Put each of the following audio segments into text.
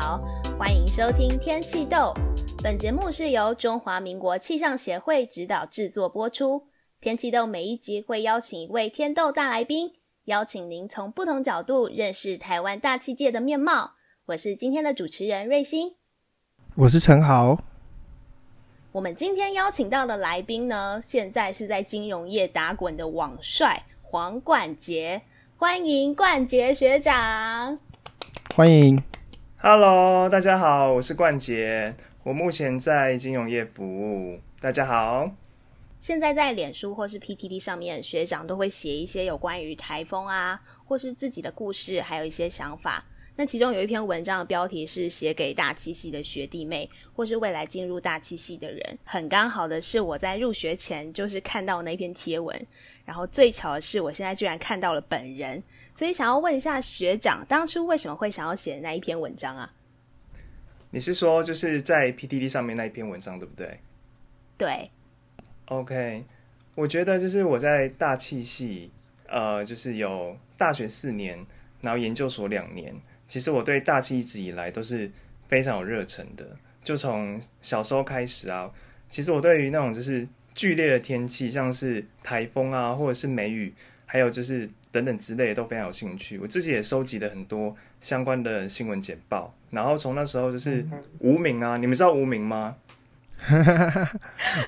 好，欢迎收听天气豆。本节目是由中华民国气象协会指导制作播出。天气豆每一集会邀请一位天豆大来宾，邀请您从不同角度认识台湾大气界的面貌。我是今天的主持人瑞欣，我是陈豪。我们今天邀请到的来宾呢，现在是在金融业打滚的网帅黄冠杰，欢迎冠杰学长。欢迎，Hello，大家好，我是冠杰，我目前在金融业服务。大家好，现在在脸书或是 PTT 上面，学长都会写一些有关于台风啊，或是自己的故事，还有一些想法。那其中有一篇文章的标题是写给大气系的学弟妹，或是未来进入大气系的人。很刚好的是，我在入学前就是看到那篇贴文，然后最巧的是，我现在居然看到了本人。所以想要问一下学长，当初为什么会想要写那一篇文章啊？你是说就是在 PTT 上面那一篇文章，对不对？对。OK，我觉得就是我在大气系，呃，就是有大学四年，然后研究所两年。其实我对大气一直以来都是非常有热忱的，就从小时候开始啊。其实我对于那种就是剧烈的天气，像是台风啊，或者是梅雨，还有就是。等等之类的都非常有兴趣，我自己也收集了很多相关的新闻简报，然后从那时候就是无名啊，你们知道无名吗？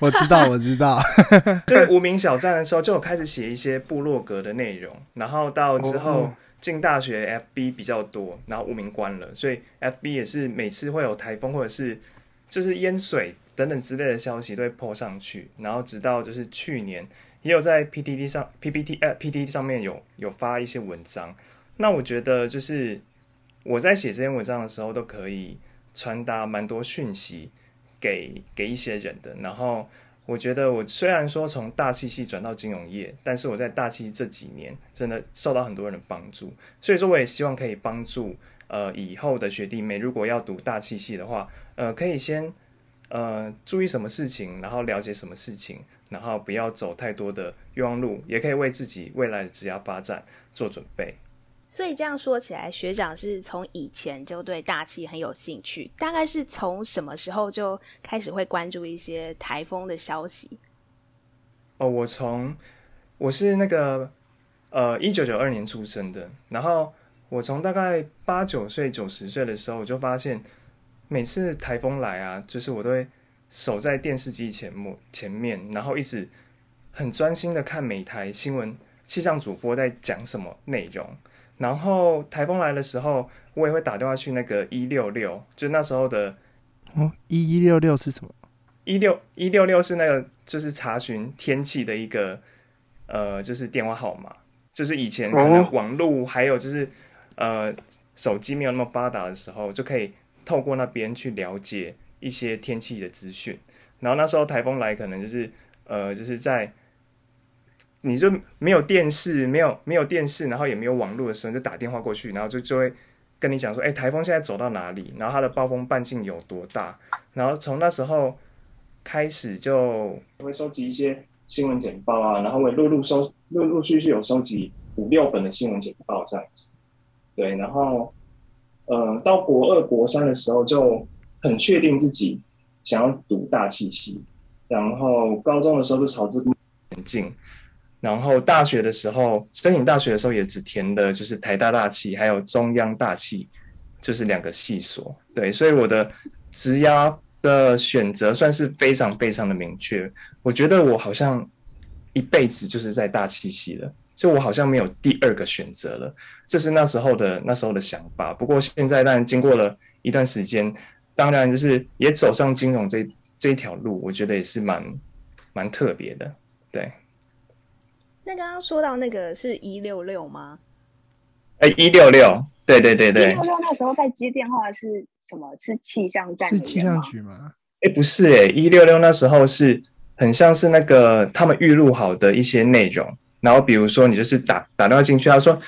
我知道，我知道，就是无名小站的时候就有开始写一些部落格的内容，然后到之后进大学，FB 比较多，然后无名关了，所以 FB 也是每次会有台风或者是就是淹水等等之类的消息都会 po 上去，然后直到就是去年。也有在 PTT 上 PPT 呃 PTT 上面有有发一些文章，那我觉得就是我在写这篇文章的时候都可以传达蛮多讯息给给一些人的。然后我觉得我虽然说从大气系转到金融业，但是我在大气这几年真的受到很多人的帮助，所以说我也希望可以帮助呃以后的学弟妹，如果要读大气系的话，呃可以先呃注意什么事情，然后了解什么事情。然后不要走太多的冤枉路，也可以为自己未来的职业发展做准备。所以这样说起来，学长是从以前就对大气很有兴趣，大概是从什么时候就开始会关注一些台风的消息？哦，我从我是那个呃一九九二年出生的，然后我从大概八九岁、九十岁的时候，我就发现每次台风来啊，就是我都会。守在电视机前幕前面，然后一直很专心的看每台新闻气象主播在讲什么内容。然后台风来的时候，我也会打电话去那个一六六，就那时候的哦，一一六六是什么？一六一六六是那个就是查询天气的一个呃，就是电话号码。就是以前可能网络还有就是呃手机没有那么发达的时候，就可以透过那边去了解。一些天气的资讯，然后那时候台风来，可能就是呃，就是在你就没有电视，没有没有电视，然后也没有网络的时候，就打电话过去，然后就就会跟你讲说，哎，台风现在走到哪里，然后它的暴风半径有多大，然后从那时候开始就会收集一些新闻简报啊，然后会陆陆收陆陆续续有收集五六本的新闻简报这样子，对，然后呃，到国二国三的时候就。很确定自己想要读大气系，然后高中的时候就朝这个前进，然后大学的时候申请大学的时候也只填的就是台大大气还有中央大气，就是两个系所。对，所以我的职涯的选择算是非常非常的明确。我觉得我好像一辈子就是在大气系了，就我好像没有第二个选择了。这是那时候的那时候的想法。不过现在当然经过了一段时间。当然，就是也走上金融这这一条路，我觉得也是蛮蛮特别的。对。那刚刚说到那个是一六六吗？哎，一六六，对对对对。一六六那时候在接电话是什么？是气象站？是气象局吗？哎，不是哎，一六六那时候是很像是那个他们预录好的一些内容，然后比如说你就是打打电话进去，他说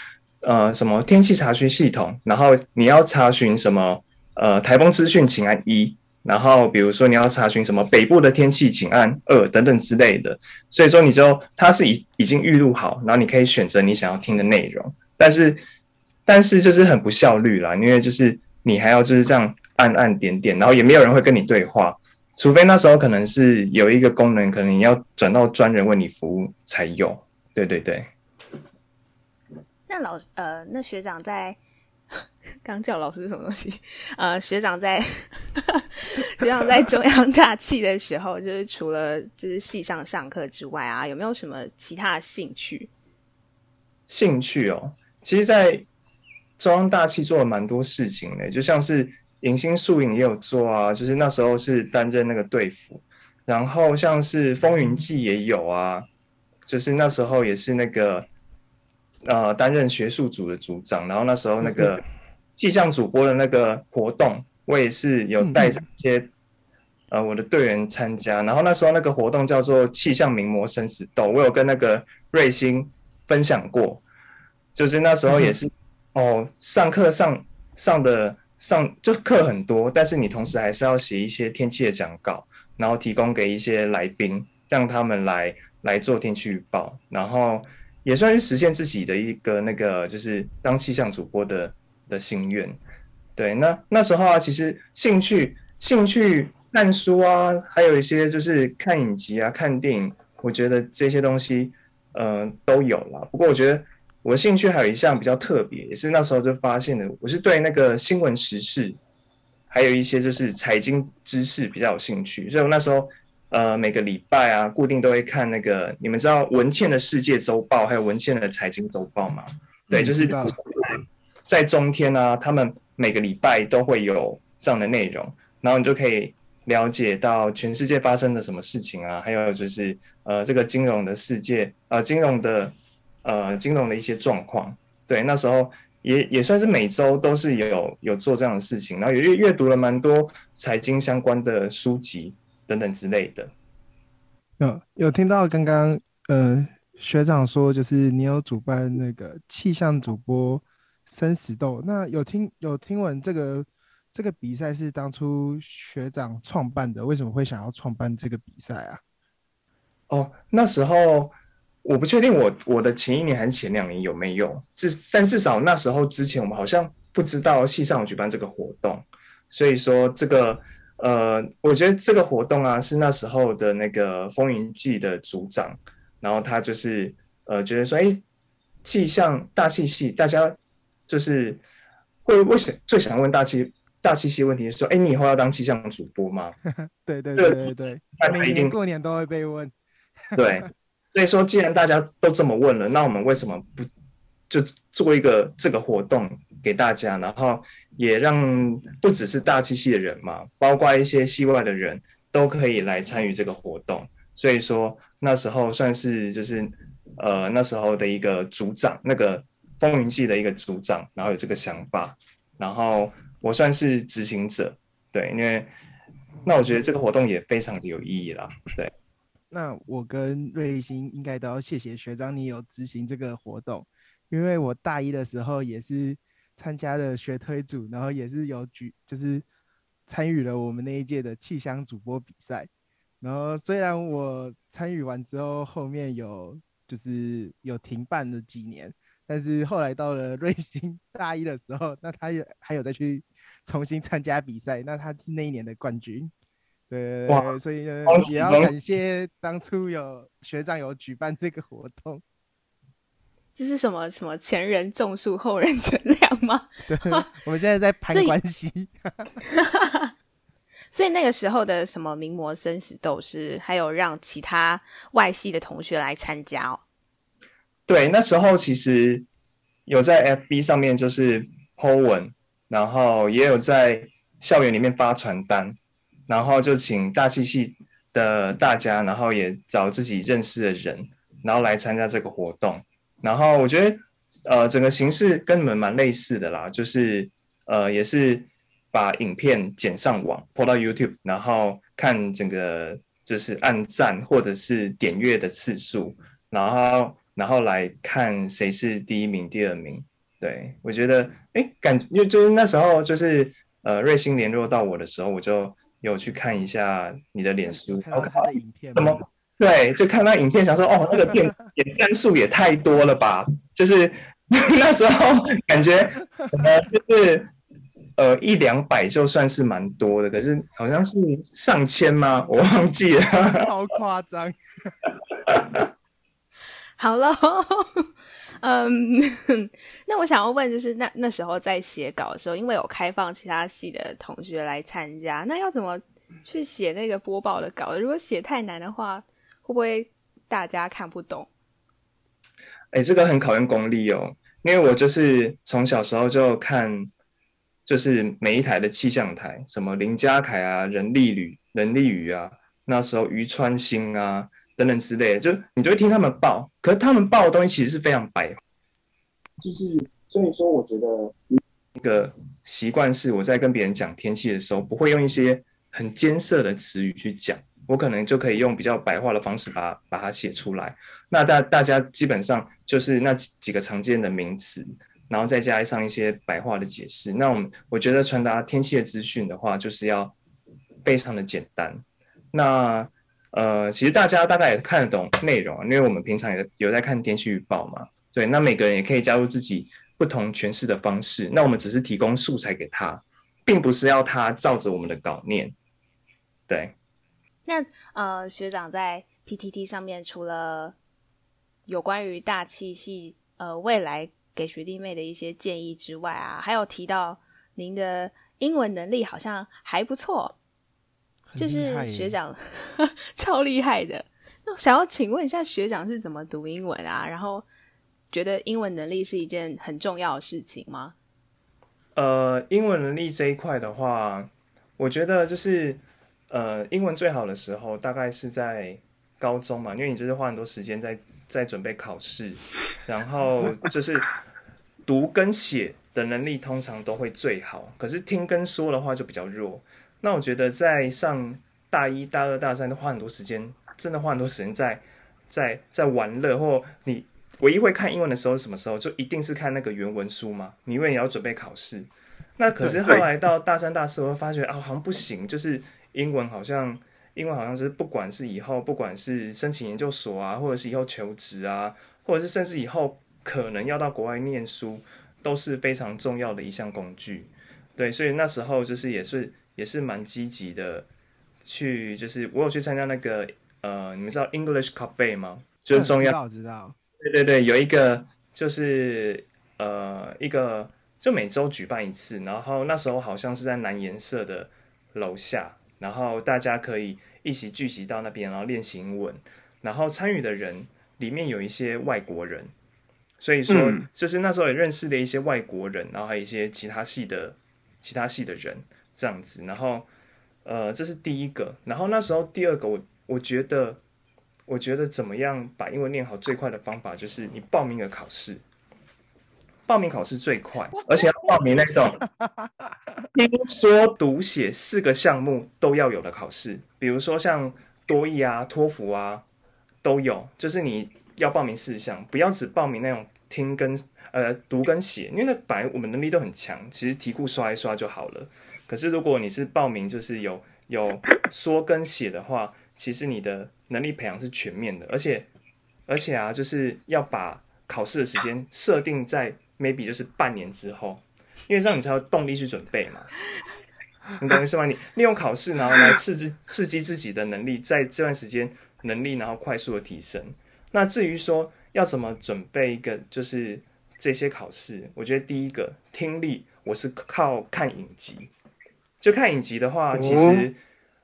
呃什么天气查询系统，然后你要查询什么？呃，台风资讯请按一，然后比如说你要查询什么北部的天气，请按二等等之类的。所以说你就它是已已经预录好，然后你可以选择你想要听的内容。但是但是就是很不效率啦，因为就是你还要就是这样按按点点，然后也没有人会跟你对话，除非那时候可能是有一个功能，可能你要转到专人为你服务才有。对对对。那老呃，那学长在 刚叫老师是什么东西？呃，学长在 学长在中央大气的时候，就是除了就是系上上课之外啊，有没有什么其他的兴趣？兴趣哦，其实，在中央大气做了蛮多事情的，就像是影星宿影也有做啊，就是那时候是担任那个队服，然后像是风云记也有啊，就是那时候也是那个呃担任学术组的组长，然后那时候那个气象主播的那个活动，我也是有带着一些呃我的队员参加，然后那时候那个活动叫做气象名模生死斗，我有跟那个瑞星分享过，就是那时候也是。哦，上课上上的上就课很多，但是你同时还是要写一些天气的讲稿，然后提供给一些来宾，让他们来来做天气预报，然后也算是实现自己的一个那个就是当气象主播的的心愿。对，那那时候啊，其实兴趣兴趣看书啊，还有一些就是看影集啊、看电影，我觉得这些东西嗯、呃、都有了。不过我觉得。我的兴趣还有一项比较特别，也是那时候就发现的，我是对那个新闻时事，还有一些就是财经知识比较有兴趣，所以我那时候呃每个礼拜啊固定都会看那个，你们知道文茜的世界周报还有文茜的财经周报吗？对，就是在中天啊，他们每个礼拜都会有这样的内容，然后你就可以了解到全世界发生了什么事情啊，还有就是呃这个金融的世界呃金融的。呃，金融的一些状况，对，那时候也也算是每周都是有有做这样的事情，然后也阅阅读了蛮多财经相关的书籍等等之类的。有有听到刚刚呃学长说，就是你有主办那个气象主播生死斗，那有听有听闻这个这个比赛是当初学长创办的，为什么会想要创办这个比赛啊？哦，那时候。我不确定我我的前一年还是前两年有没有，至但至少那时候之前我们好像不知道系上有举办这个活动，所以说这个呃，我觉得这个活动啊是那时候的那个风云季的组长，然后他就是呃觉得说，哎，气象大气系大家就是会为什最想问大气大气系问题是说，哎，你以后要当气象主播吗？对对对对对，每年过年都会被问，对。所以说，既然大家都这么问了，那我们为什么不就做一个这个活动给大家，然后也让不只是大气系的人嘛，包括一些系外的人都可以来参与这个活动。所以说那时候算是就是呃那时候的一个组长，那个风云记的一个组长，然后有这个想法，然后我算是执行者，对，因为那我觉得这个活动也非常的有意义啦，对。那我跟瑞星应该都要谢谢学长，你有执行这个活动，因为我大一的时候也是参加了学推组，然后也是有举，就是参与了我们那一届的气象主播比赛。然后虽然我参与完之后，后面有就是有停办了几年，但是后来到了瑞星 大一的时候，那他也还有再去重新参加比赛，那他是那一年的冠军。对，哇所以，也要感谢当初有学长有举办这个活动。这是什么什么前人种树，后人乘凉吗？对，我们现在在攀关系。所以，所以那个时候的什么名模生死斗士还有让其他外系的同学来参加哦。对，那时候其实有在 FB 上面就是 po 文，然后也有在校园里面发传单。然后就请大气系的大家，然后也找自己认识的人，然后来参加这个活动。然后我觉得，呃，整个形式跟你们蛮类似的啦，就是呃，也是把影片剪上网，po 到 YouTube，然后看整个就是按赞或者是点阅的次数，然后然后来看谁是第一名、第二名。对，我觉得，哎，感觉就是那时候就是呃，瑞星联络到我的时候，我就。有去看一下你的脸书，看他的影片，怎么对？就看那影片，想说哦，那个点 点赞数也太多了吧？就是 那时候感觉呃，就是呃一两百就算是蛮多的，可是好像是上千吗？我忘记了，超夸张。好了，嗯，那我想要问，就是那那时候在写稿的时候，因为有开放其他系的同学来参加，那要怎么去写那个播报的稿？如果写太难的话，会不会大家看不懂？哎、欸，这个很考验功力哦，因为我就是从小时候就看，就是每一台的气象台，什么林家凯啊、人力旅、人力语啊，那时候渔川星啊。等等之类的，就你就会听他们报，可是他们报的东西其实是非常白，就是所以说，我觉得一个习惯是我在跟别人讲天气的时候，不会用一些很艰涩的词语去讲，我可能就可以用比较白话的方式把把它写出来。那大大家基本上就是那几个常见的名词，然后再加上一些白话的解释。那我们我觉得传达天气的资讯的话，就是要非常的简单。那呃，其实大家大概也看得懂内容，因为我们平常也有在看天气预报嘛。对，那每个人也可以加入自己不同诠释的方式。那我们只是提供素材给他，并不是要他照着我们的稿念。对。那呃，学长在 PTT 上面，除了有关于大气系呃未来给学弟妹的一些建议之外啊，还有提到您的英文能力好像还不错。就是学长 超厉害的，那想要请问一下学长是怎么读英文啊？然后觉得英文能力是一件很重要的事情吗？呃，英文能力这一块的话，我觉得就是呃，英文最好的时候大概是在高中嘛，因为你就是花很多时间在在准备考试，然后就是读跟写的能力通常都会最好，可是听跟说的话就比较弱。那我觉得在上大一大二大三都花很多时间，真的花很多时间在在在玩乐，或你唯一会看英文的时候是什么时候？就一定是看那个原文书嘛。你因为你要准备考试，那可是后来到大三大四，我会发觉啊，好像不行，就是英文好像英文好像是不管是以后不管是申请研究所啊，或者是以后求职啊，或者是甚至以后可能要到国外念书，都是非常重要的一项工具。对，所以那时候就是也是。也是蛮积极的，去就是我有去参加那个呃，你们知道 English Cafe 吗？就是中央，知道，知道。对对对，有一个就是呃一个就每周举办一次，然后那时候好像是在南颜社的楼下，然后大家可以一起聚集到那边，然后练习英文。然后参与的人里面有一些外国人，所以说就是那时候也认识了一些外国人，然后还有一些其他系的其他系的人。这样子，然后，呃，这是第一个。然后那时候第二个，我我觉得，我觉得怎么样把英文练好最快的方法，就是你报名个考试，报名考试最快，而且要报名那种听说读写四个项目都要有的考试，比如说像多益啊、托福啊都有，就是你要报名四项，不要只报名那种听跟呃读跟写，因为那本来我们能力都很强，其实题库刷一刷就好了。可是，如果你是报名就是有有说跟写的话，其实你的能力培养是全面的，而且而且啊，就是要把考试的时间设定在 maybe 就是半年之后，因为这样你才有动力去准备嘛。你懂意思吗？你利用考试然后来刺激刺激自己的能力，在这段时间能力然后快速的提升。那至于说要怎么准备一个就是这些考试，我觉得第一个听力，我是靠看影集。就看影集的话，其实，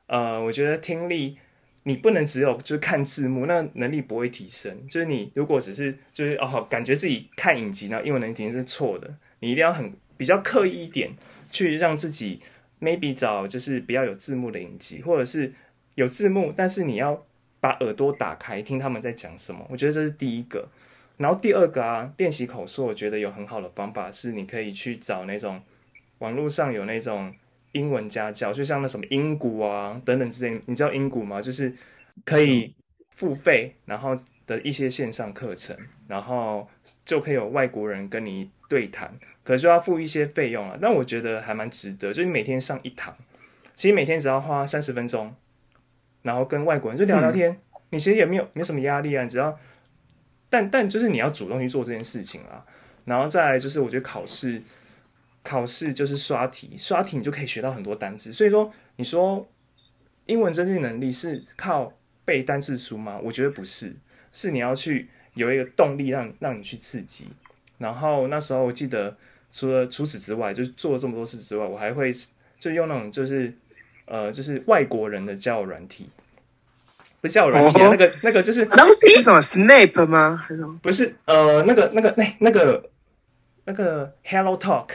呃，我觉得听力你不能只有就是看字幕，那能力不会提升。就是你如果只是就是哦，感觉自己看影集呢，英文能力肯定是错的。你一定要很比较刻意一点，去让自己 maybe 找就是比较有字幕的影集，或者是有字幕，但是你要把耳朵打开听他们在讲什么。我觉得这是第一个。然后第二个啊，练习口说，我觉得有很好的方法是你可以去找那种网络上有那种。英文家教，就像那什么英谷啊等等之类，你知道英谷吗？就是可以付费，然后的一些线上课程，然后就可以有外国人跟你对谈，可是就要付一些费用啊。但我觉得还蛮值得，就是你每天上一堂，其实每天只要花三十分钟，然后跟外国人就聊聊天，你其实也没有没什么压力啊，只要，但但就是你要主动去做这件事情啊。然后再来就是我觉得考试。考试就是刷题，刷题你就可以学到很多单词。所以说，你说英文真正能力是靠背单字书吗？我觉得不是，是你要去有一个动力让让你去刺激。然后那时候我记得，除了除此之外，就是做了这么多事之外，我还会就用那种就是呃就是外国人的交友软体，不是交友软体啊，那个那个就是东西是什么 Snap 吗？不是呃那个那个那那个那个 Hello Talk。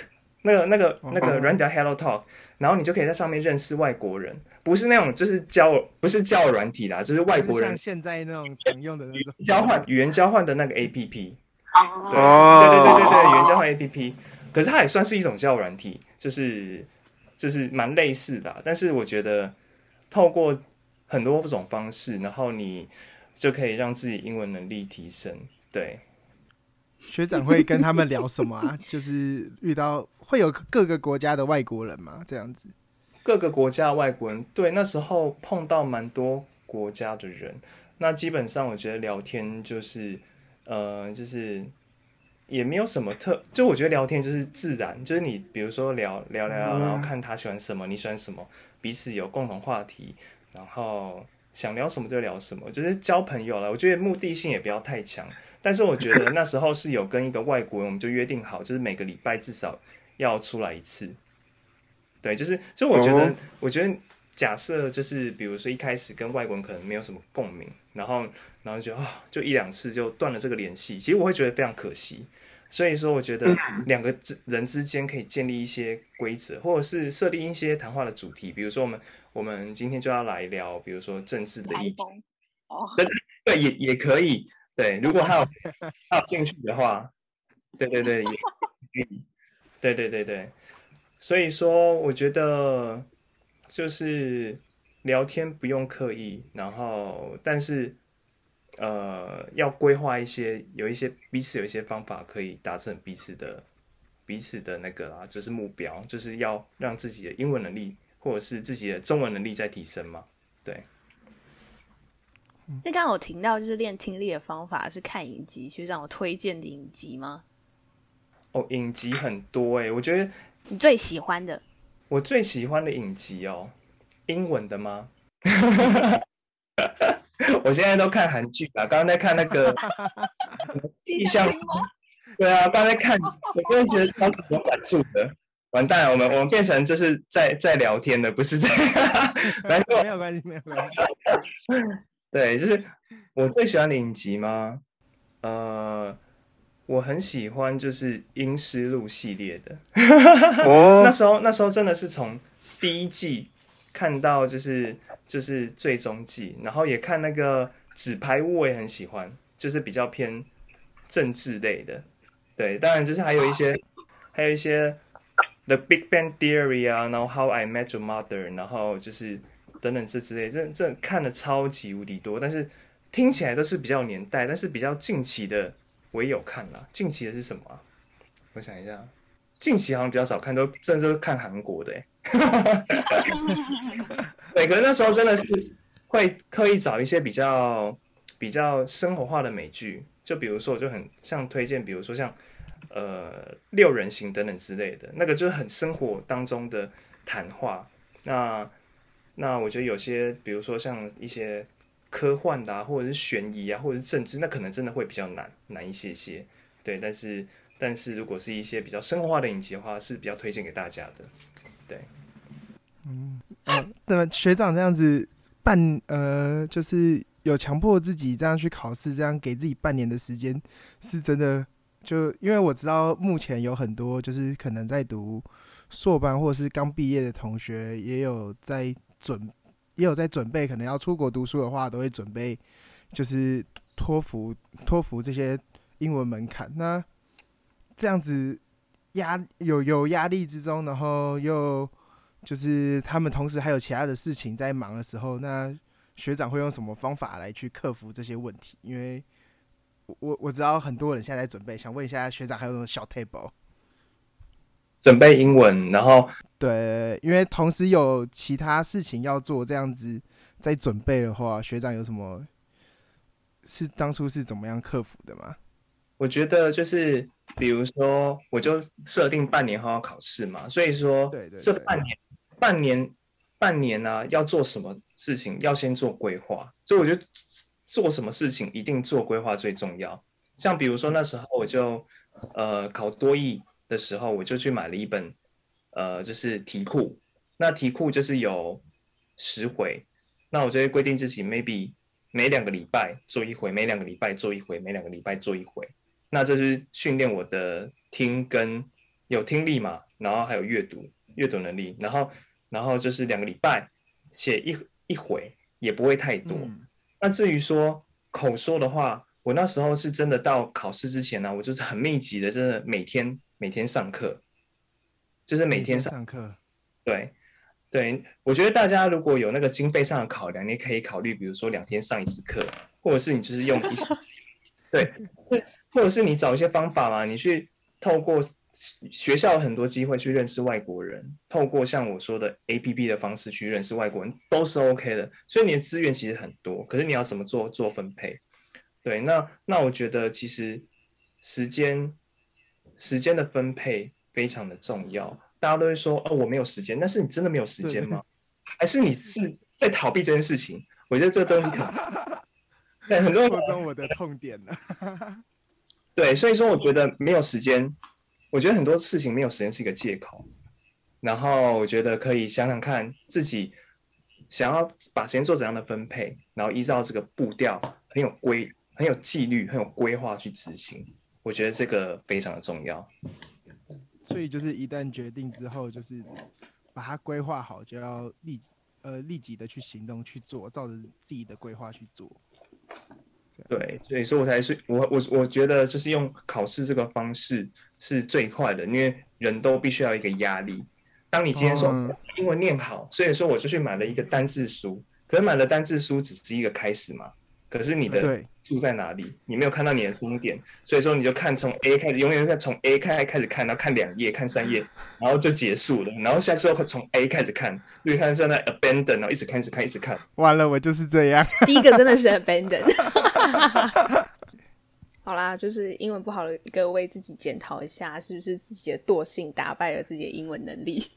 那个、那个、那个软体叫 Hello Talk，然后你就可以在上面认识外国人，不是那种就是交，不是交友软体啦，就是外国人像现在那种常用的那种。交换语言交换的那个 APP，对对对对对对，语言交换 APP，可是它也算是一种交友软体，就是就是蛮类似的，但是我觉得透过很多种方式，然后你就可以让自己英文能力提升，对。学长会跟他们聊什么啊？就是遇到会有各个国家的外国人吗？这样子，各个国家的外国人，对，那时候碰到蛮多国家的人。那基本上我觉得聊天就是，呃，就是也没有什么特，就我觉得聊天就是自然，就是你比如说聊聊聊，然后看他喜欢什么，你喜欢什么，彼此有共同话题，然后想聊什么就聊什么，就是交朋友了。我觉得目的性也不要太强。但是我觉得那时候是有跟一个外国人，我们就约定好，就是每个礼拜至少要出来一次。对，就是，就我觉得，我觉得假设就是，比如说一开始跟外国人可能没有什么共鸣，然后，然后就啊，就一两次就断了这个联系，其实我会觉得非常可惜。所以说，我觉得两个之人之间可以建立一些规则，或者是设定一些谈话的主题，比如说我们我们今天就要来聊，比如说政治的议题。哦，对对，也也可以。对，如果他有他有兴趣的话，对对对，对对对对，所以说我觉得就是聊天不用刻意，然后但是呃要规划一些，有一些彼此有一些方法可以达成彼此的彼此的那个啦，就是目标，就是要让自己的英文能力或者是自己的中文能力在提升嘛，对。那刚刚我听到就是练听力的方法是看影集，学长有推荐的影集吗？哦，影集很多哎、欸，我觉得你最喜欢的，我最喜欢的影集哦，英文的吗？我现在都看韩剧啊，刚刚在看那个 意象，对啊，刚才看，我真的觉得超级有感触的。完蛋了，我们我们变成就是在在聊天的，不是在，没有没有关系，没有关系。对，就是我最喜欢的影集吗？呃，我很喜欢就是《阴尸路》系列的。哦，那时候那时候真的是从第一季看到就是就是最终季，然后也看那个《纸牌屋》，我也很喜欢，就是比较偏政治类的。对，当然就是还有一些还有一些《The Big Bang Theory》啊，然后《How I Met Your Mother》，然后就是。等等这之类，这这看的超级无敌多，但是听起来都是比较年代，但是比较近期的我也有看啦。近期的是什么啊？我想一下，近期好像比较少看，都甚至都看韩国的。每个人那时候真的是会刻意找一些比较比较生活化的美剧，就比如说我就很像推荐，比如说像呃六人行等等之类的，那个就是很生活当中的谈话。那那我觉得有些，比如说像一些科幻的啊，或者是悬疑啊，或者是政治，那可能真的会比较难难一些些。对，但是但是如果是一些比较生活化的影集的话，是比较推荐给大家的。对，嗯，那么学长这样子半呃，就是有强迫自己这样去考试，这样给自己半年的时间，是真的。就因为我知道目前有很多就是可能在读硕班或者是刚毕业的同学，也有在。准也有在准备，可能要出国读书的话，都会准备就是托福、托福这些英文门槛。那这样子压有有压力之中，然后又就是他们同时还有其他的事情在忙的时候，那学长会用什么方法来去克服这些问题？因为我我知道很多人现在在准备，想问一下学长，还有什么小 table？准备英文，然后对，因为同时有其他事情要做，这样子在准备的话，学长有什么是当初是怎么样克服的吗？我觉得就是比如说，我就设定半年后要考试嘛，所以说，对对，这半年，半年，半年呢、啊，要做什么事情，要先做规划。所以我觉得做什么事情一定做规划最重要。像比如说那时候我就呃考多艺的时候，我就去买了一本呃就是题库，那题库就是有十回，那我就会规定自己 maybe 每两个礼拜做一回，每两个礼拜做一回，每两个礼拜做一回。那这是训练我的听跟有听力嘛，然后还有阅读阅读能力，然后然后就是两个礼拜写一一回，也不会太多。嗯、那至于说口说的话，我那时候是真的到考试之前呢、啊，我就是很密集的，真的每天每天上课，就是每天上上课。对对，我觉得大家如果有那个经费上的考量，你可以考虑，比如说两天上一次课，或者是你就是用一些对。或者是你找一些方法嘛，你去透过学校很多机会去认识外国人，透过像我说的 APP 的方式去认识外国人都是 OK 的。所以你的资源其实很多，可是你要怎么做做分配？对，那那我觉得其实时间时间的分配非常的重要。大家都会说哦，我没有时间，但是你真的没有时间吗？还是你是 在逃避这件事情？我觉得这个东西可能 对很多人说中我的痛点了。对，所以说我觉得没有时间，我觉得很多事情没有时间是一个借口。然后我觉得可以想想看自己想要把时间做怎样的分配，然后依照这个步调很有规、很有纪律、很有规划去执行。我觉得这个非常的重要。所以就是一旦决定之后，就是把它规划好，就要立呃立即的去行动去做，照着自己的规划去做。对，所以说我才是我我我觉得就是用考试这个方式是最快的，因为人都必须要一个压力。当你今天说英文念好，所以说我就去买了一个单字书，可是买了单字书只是一个开始嘛。可是你的住在哪里？你没有看到你的终点，所以说你就看从 A 开始，永远在从 A 开开始看，然后看两页，看三页，然后就结束了。然后下次又从 A 开始看，就看现在 abandon，然后一直看，一直看，一直看。完了，我就是这样。第一个真的是 abandon。好啦，就是英文不好的各位自己检讨一下，是不是自己的惰性打败了自己的英文能力？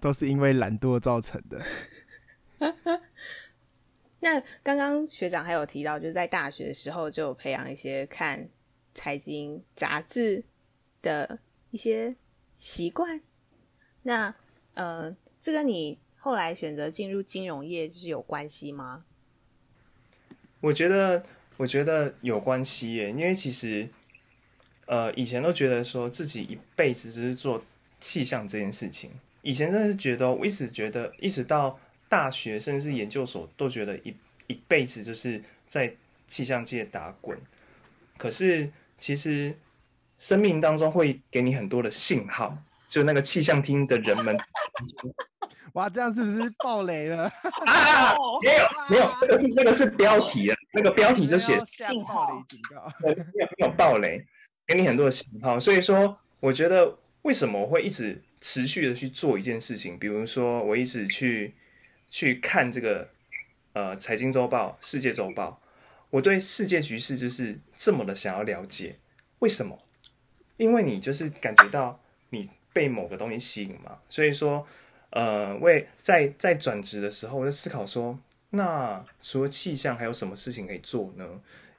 都是因为懒惰造成的。那刚刚学长还有提到，就是在大学的时候就培养一些看财经杂志的一些习惯。那呃，这跟你后来选择进入金融业就是有关系吗？我觉得，我觉得有关系耶，因为其实呃，以前都觉得说自己一辈子只是做气象这件事情。以前真的是觉得，我一直觉得，一直到。大学甚至是研究所都觉得一一辈子就是在气象界打滚，可是其实生命当中会给你很多的信号，就那个气象厅的人们，哇，这样是不是爆雷了？啊，没有没有，这个是这个是标题啊，那个标题就写信号雷警告，没有没有爆雷，给你很多的信号，所以说我觉得为什么我会一直持续的去做一件事情，比如说我一直去。去看这个，呃，财经周报、世界周报，我对世界局势就是这么的想要了解，为什么？因为你就是感觉到你被某个东西吸引嘛，所以说，呃，为在在转职的时候，我就思考说，那除了气象，还有什么事情可以做呢？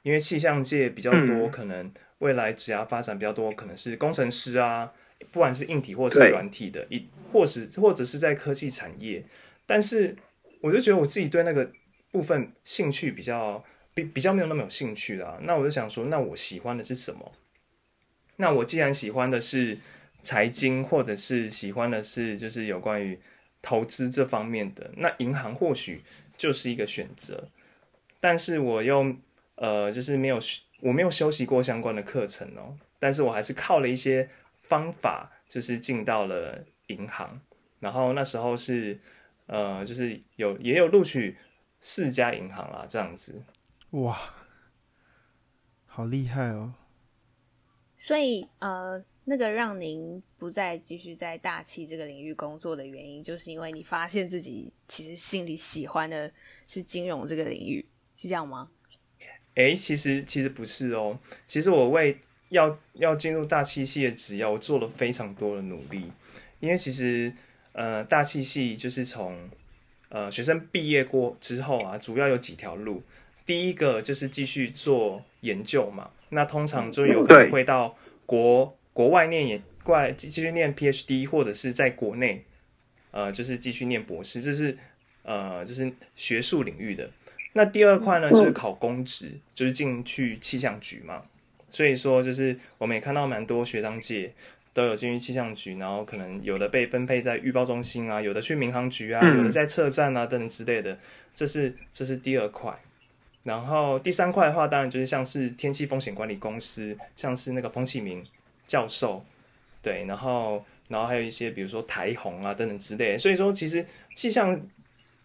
因为气象界比较多，嗯、可能未来职涯发展比较多，可能是工程师啊，不管是硬体或是软体的，一或是或者是在科技产业。但是，我就觉得我自己对那个部分兴趣比较比比较没有那么有兴趣啦。那我就想说，那我喜欢的是什么？那我既然喜欢的是财经，或者是喜欢的是就是有关于投资这方面的，那银行或许就是一个选择。但是我又呃，就是没有我没有修习过相关的课程哦。但是我还是靠了一些方法，就是进到了银行。然后那时候是。呃，就是有也有录取四家银行啦，这样子。哇，好厉害哦！所以呃，那个让您不再继续在大气这个领域工作的原因，就是因为你发现自己其实心里喜欢的是金融这个领域，是这样吗？诶，其实其实不是哦。其实我为要要进入大气系的职业，我做了非常多的努力，因为其实呃大气系就是从呃学生毕业过之后啊，主要有几条路，第一个就是继续做研究嘛，那通常就有可能会到国国外念研，过来继续念 PhD，或者是在国内呃就是继续念博士，这是呃就是学术领域的。那第二块呢，就是考公职，就是进去气象局嘛。所以说，就是我们也看到蛮多学长姐都有进去气象局，然后可能有的被分配在预报中心啊，有的去民航局啊，有的在测站啊等等之类的。这是这是第二块。然后第三块的话，当然就是像是天气风险管理公司，像是那个彭启明教授，对，然后然后还有一些比如说台红啊等等之类的。所以说，其实气象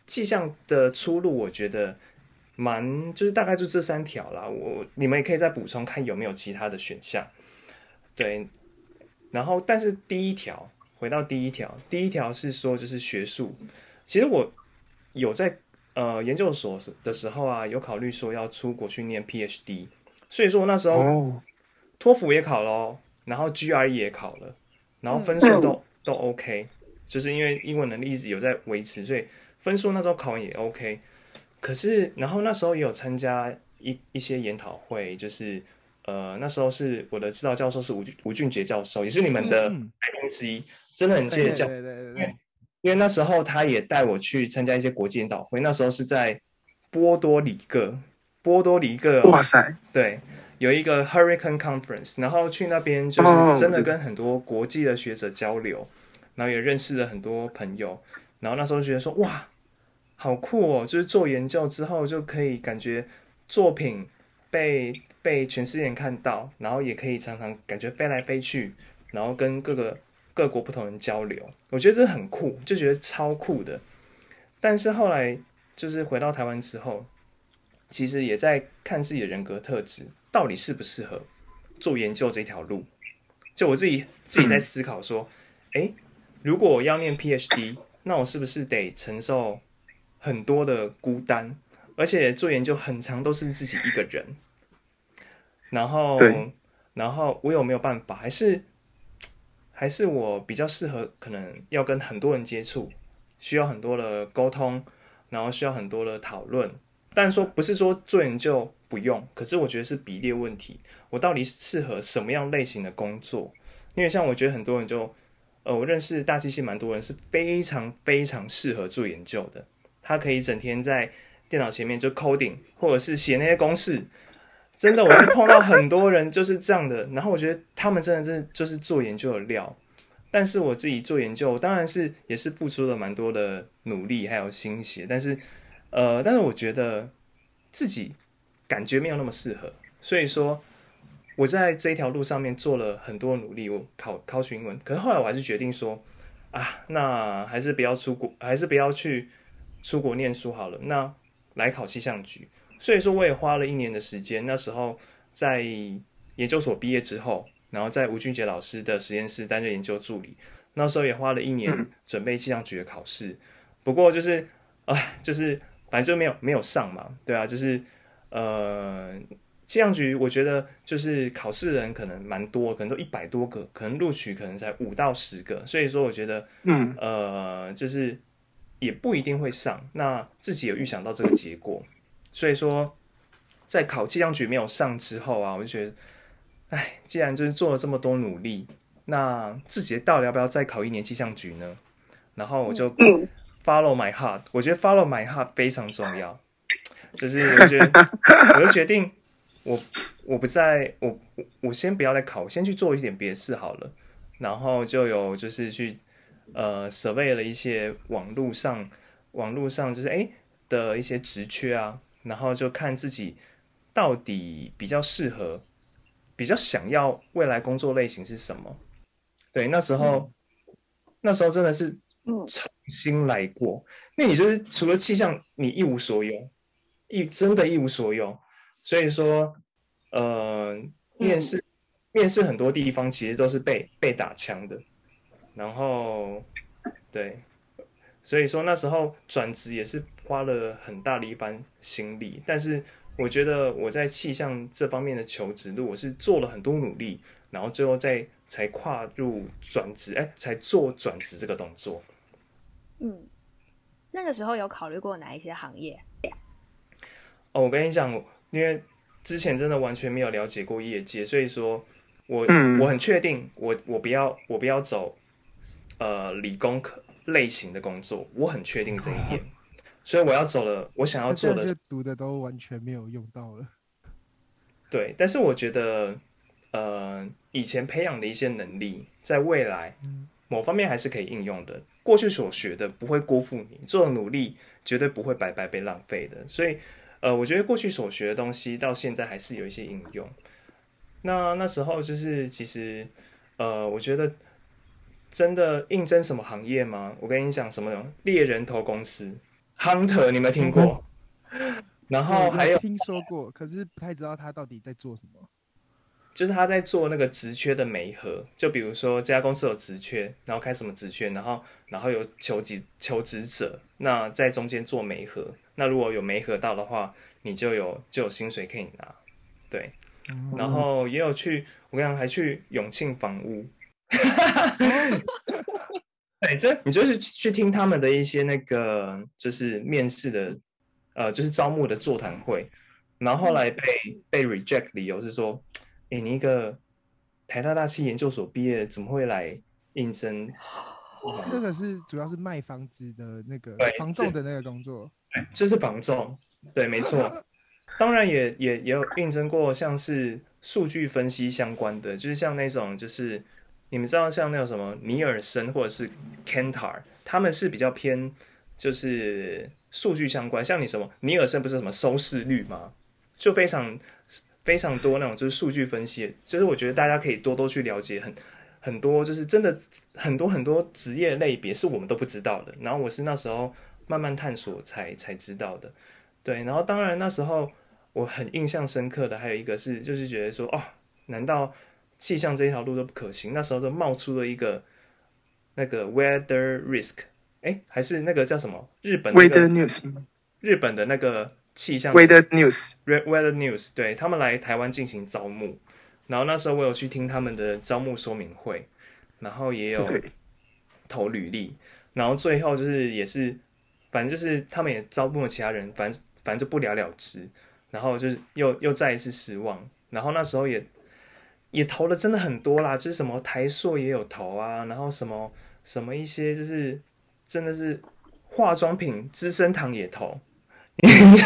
气象的出路，我觉得。蛮就是大概就这三条啦，我你们也可以再补充看有没有其他的选项，对，然后但是第一条回到第一条，第一条是说就是学术，其实我有在呃研究所的时候啊，有考虑说要出国去念 PhD，所以说那时候托福也考了，然后 GRE 也考了，然后分数都、嗯、都 OK，就是因为英文能力一直有在维持，所以分数那时候考完也 OK。可是，然后那时候也有参加一一些研讨会，就是呃，那时候是我的指导教授是吴吴俊杰教授，也是你们的来宾之一，真的很谢谢教授。对对对对对。因为那时候他也带我去参加一些国际研讨会，那时候是在波多黎各，波多黎各，哇塞，对，有一个 Hurricane Conference，然后去那边就是真的跟很多国际的学者交流，然后也认识了很多朋友，然后那时候觉得说哇。好酷哦！就是做研究之后，就可以感觉作品被被全世界人看到，然后也可以常常感觉飞来飞去，然后跟各个各国不同人交流。我觉得这很酷，就觉得超酷的。但是后来就是回到台湾之后，其实也在看自己的人格特质到底适不适合做研究这条路。就我自己自己在思考说，诶，如果我要念 PhD，那我是不是得承受很多的孤单，而且做研究很长都是自己一个人。然后，然后我有没有办法？还是还是我比较适合？可能要跟很多人接触，需要很多的沟通，然后需要很多的讨论。但说不是说做研究不用，可是我觉得是比例问题。我到底适合什么样类型的工作？因为像我觉得很多人就，呃，我认识大机器蛮多人是非常非常适合做研究的。他可以整天在电脑前面就 coding，或者是写那些公式，真的，我会碰到很多人就是这样的。然后我觉得他们真的真的就是做研究的料。但是我自己做研究，当然是也是付出了蛮多的努力还有心血。但是，呃，但是我觉得自己感觉没有那么适合。所以说，我在这一条路上面做了很多努力。我考考取英文，可是后来我还是决定说，啊，那还是不要出国，还是不要去。出国念书好了，那来考气象局。所以说，我也花了一年的时间。那时候在研究所毕业之后，然后在吴俊杰老师的实验室担任研究助理。那时候也花了一年准备气象局的考试。嗯、不过就是，啊，就是反正没有没有上嘛。对啊，就是呃，气象局我觉得就是考试的人可能蛮多，可能都一百多个，可能录取可能才五到十个。所以说，我觉得，嗯，呃，就是。也不一定会上，那自己有预想到这个结果，所以说在考气象局没有上之后啊，我就觉得，哎，既然就是做了这么多努力，那自己到底要不要再考一年气象局呢？然后我就 follow my heart，我觉得 follow my heart 非常重要，就是我觉得我就决定我我不再我我我先不要再考，我先去做一点别的事好了，然后就有就是去。呃，survey 了一些网络上，网络上就是哎的一些职缺啊，然后就看自己到底比较适合，比较想要未来工作类型是什么。对，那时候、嗯、那时候真的是重新来过，那你就是除了气象，你一无所有，一真的一无所有。所以说，呃，面试、嗯、面试很多地方其实都是被被打枪的。然后，对，所以说那时候转职也是花了很大的一番心力，但是我觉得我在气象这方面的求职路，我是做了很多努力，然后最后再才跨入转职，哎，才做转职这个动作。嗯，那个时候有考虑过哪一些行业？哦，我跟你讲，因为之前真的完全没有了解过业界，所以说我、嗯、我很确定我，我我不要我不要走呃理工科类型的工作，我很确定这一点，所以我要走了，我想要做的就读的都完全没有用到了。对，但是我觉得呃以前培养的一些能力，在未来某方面还是可以应用的。过去所学的不会辜负你，做的努力绝对不会白白被浪费的。所以，呃，我觉得过去所学的东西到现在还是有一些应用。那那时候就是其实，呃，我觉得真的应征什么行业吗？我跟你讲，什么猎人头公司，Hunter，你有没有听过？然后还有听说过，可是不太知道他到底在做什么。就是他在做那个职缺的媒合，就比如说这家公司有职缺，然后开什么职缺，然后然后有求职求职者，那在中间做媒合，那如果有媒合到的话，你就有就有薪水可以拿，对，嗯、然后也有去，我刚刚还去永庆房屋，对，这你就是去听他们的一些那个就是面试的，呃，就是招募的座谈会，然后后来被被 reject 理由是说。欸、你一个台大大气研究所毕业，怎么会来应征？那个是主要是卖房子的那个房仲的那个工作，对，这是房仲，对，没错。当然也也也有应征过，像是数据分析相关的，就是像那种，就是你们知道像那种什么尼尔森或者是 Kantar，他们是比较偏就是数据相关。像你什么尼尔森不是什么收视率吗？就非常。非常多那种就是数据分析，就是我觉得大家可以多多去了解很很多，就是真的很多很多职业类别是我们都不知道的。然后我是那时候慢慢探索才才知道的，对。然后当然那时候我很印象深刻的还有一个是，就是觉得说哦，难道气象这一条路都不可行？那时候就冒出了一个那个 weather risk，哎，还是那个叫什么？日本的 weather news，日本的那个。气象 Weather News，Weather News，对，他们来台湾进行招募，然后那时候我有去听他们的招募说明会，然后也有投履历，然后最后就是也是，反正就是他们也招募了其他人，反正反正就不了了之，然后就是又又再一次失望，然后那时候也也投了真的很多啦，就是什么台塑也有投啊，然后什么什么一些就是真的是化妆品资生堂也投。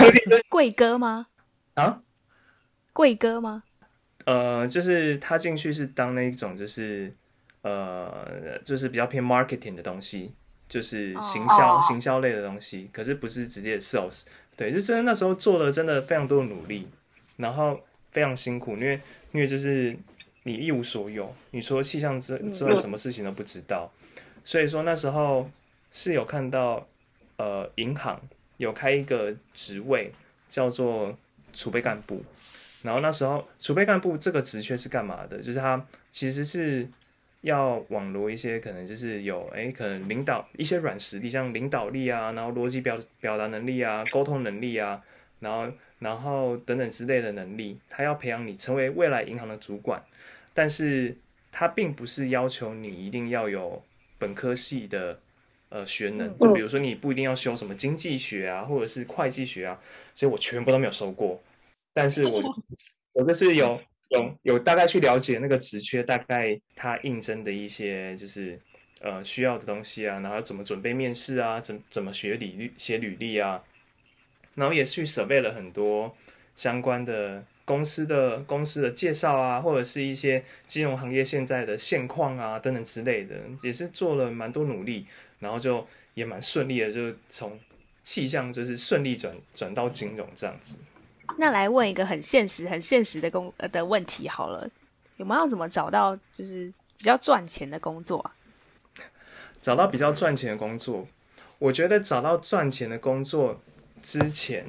贵哥吗？啊，贵哥吗？呃，就是他进去是当那一种，就是呃，就是比较偏 marketing 的东西，就是行销、oh. 行销类的东西。可是不是直接 sales，对，就真的那时候做了真的非常多的努力，然后非常辛苦，因为因为就是你一无所有，你除了气象之之外，什么事情都不知道，所以说那时候是有看到呃银行。有开一个职位叫做储备干部，然后那时候储备干部这个职缺是干嘛的？就是他其实是要网罗一些可能就是有诶，可能领导一些软实力，像领导力啊，然后逻辑表表达能力啊，沟通能力啊，然后然后等等之类的能力，他要培养你成为未来银行的主管，但是他并不是要求你一定要有本科系的。呃，学能就比如说你不一定要修什么经济学啊，或者是会计学啊，其实我全部都没有收过。但是我 我就是有有有大概去了解那个职缺，大概他应征的一些就是呃需要的东西啊，然后怎么准备面试啊，怎怎么学履历写履历啊，然后也去 survey 了很多相关的公司的公司的介绍啊，或者是一些金融行业现在的现况啊等等之类的，也是做了蛮多努力。然后就也蛮顺利的，就从气象就是顺利转转到金融这样子。那来问一个很现实、很现实的工的问题好了，有没有怎么找到就是比较赚钱的工作啊？找到比较赚钱的工作，我觉得找到赚钱的工作之前，